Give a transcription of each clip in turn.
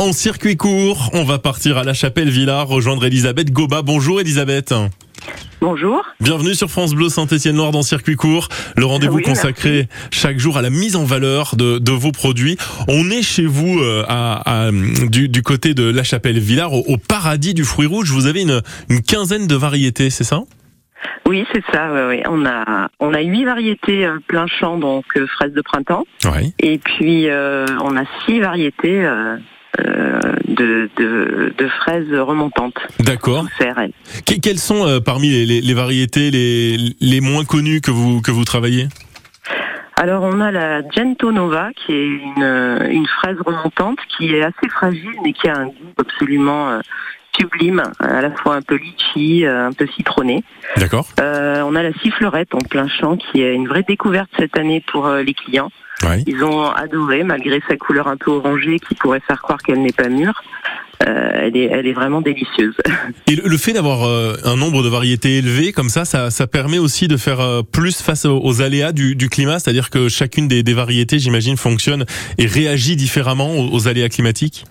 En circuit court, on va partir à la Chapelle Villard rejoindre Elisabeth Goba. Bonjour Elisabeth. Bonjour. Bienvenue sur France Bleu Saint-Étienne-Loire dans Circuit Court, le rendez-vous Oui, consacré chaque jour à la mise en valeur de, de vos produits. On est chez vous euh, à, à- du, du côté de la Chapelle Villard, au, au paradis du fruit rouge. Vous avez une, une quinzaine de variétés, c'est ça? Oui, c'est ça. ouais, ouais. On a on a huit variétés euh, plein champ, donc euh, fraises de printemps, et puis euh, on a six variétés de, de de fraises remontantes. D'accord. Que- Quelles sont euh, parmi les, les- les variétés les, les moins connues que vous, que vous travaillez? Alors on a la Gento Nova, qui est une euh, une fraise remontante qui est assez fragile, mais qui a un goût absolument euh, sublime, à la fois un peu litchi, euh, un peu citronné. D'accord. Euh, on a la sifflerette en plein champ, qui est une vraie découverte cette année pour euh, les clients. Oui. Ils ont adoré, malgré sa couleur un peu orangée qui pourrait faire croire qu'elle n'est pas mûre. Euh, elle, est, elle est vraiment délicieuse. Et le, le fait d'avoir euh, un nombre de variétés élevé comme ça, ça, ça permet aussi de faire euh, plus face aux, aux aléas du, du climat, c'est-à-dire que chacune des, des variétés, j'imagine, fonctionne et réagit différemment aux, aux aléas climatiques?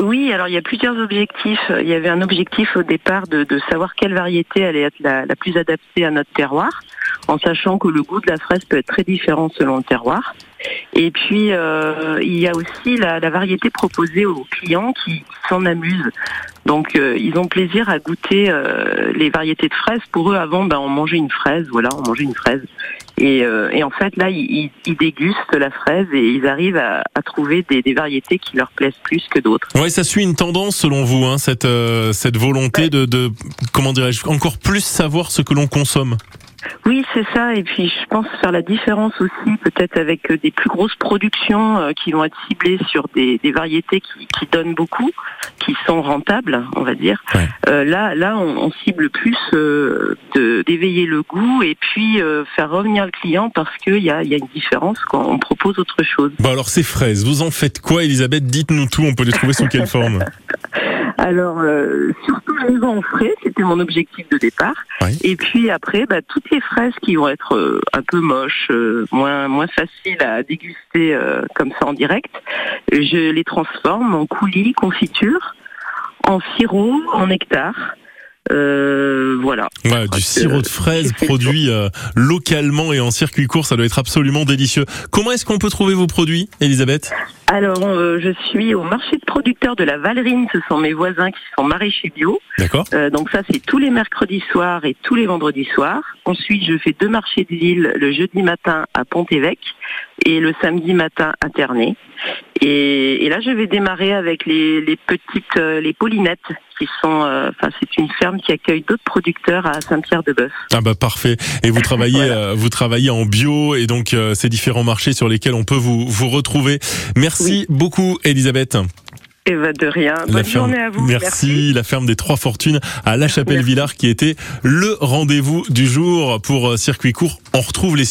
Oui, alors il y a plusieurs objectifs. Il y avait un objectif au départ de, de savoir quelle variété allait être la, la plus adaptée à notre terroir, en sachant que le goût de la fraise peut être très différent selon le terroir. Et puis euh, il y a aussi la, la variété proposée aux clients qui, s'en amusent. Donc euh, ils ont plaisir à goûter euh, les variétés de fraises. Pour eux, avant, ben, on mangeait une fraise, voilà, on mangeait une fraise. Et, et en fait, là, ils, dégustent la fraise et ils arrivent à, à trouver des, des variétés qui leur plaisent plus que d'autres. Ouais, ça suit une tendance selon vous, hein, cette, cette volonté de, de, comment dirais-je, encore plus savoir ce que l'on consomme. Oui, c'est ça. Et puis, je pense faire la différence aussi, peut-être avec euh, des plus grosses productions euh, qui vont être ciblées sur des, des variétés qui, qui donnent beaucoup, qui sont rentables, on va dire. Ouais. Euh, là, là, on, on cible plus euh, de- d'éveiller le goût et puis euh, faire revenir le client parce qu'il y a, y a une différence quand on propose autre chose. Bon alors ces fraises, vous en faites quoi Elisabeth? Dites-nous tout, on peut les trouver sous quelle forme? Alors, euh, surtout les en frais, c'était mon objectif de départ. Et puis après, bah, toutes les fraises qui vont être euh, un peu moches, euh, moins moins faciles à déguster euh, comme ça en direct, je les transforme en coulis, confiture, en sirop, en nectar. Euh, voilà. Ouais, du sirop de fraise le produit euh, localement et en circuit court, ça doit être absolument délicieux. Comment est-ce qu'on peut trouver vos produits, Elisabeth? Alors, euh, je suis au marché de producteurs de la Valerine. Ce sont mes voisins qui sont maraîchers bio. D'accord Euh, donc ça, c'est tous les mercredis soirs et tous les vendredis soirs. Ensuite, je fais deux marchés de ville le jeudi matin à Pont-Évêque et le samedi matin Ternay. Et, et là, je vais démarrer avec les, les petites, euh, les Paulinettes, qui sont, euh, enfin, c'est une ferme qui accueille d'autres producteurs à Saint-Pierre-de-Bœuf. Ah bah parfait. Et vous travaillez, Voilà. euh, vous travaillez en bio et donc euh, ces différents marchés sur lesquels on peut vous vous retrouver. Merci beaucoup, Elisabeth. Et va de rien. La Bonne ferme- journée à vous. Merci, la ferme des Trois Fortunes à La Chapelle-Villard qui était le rendez-vous du jour pour circuit court. On retrouve les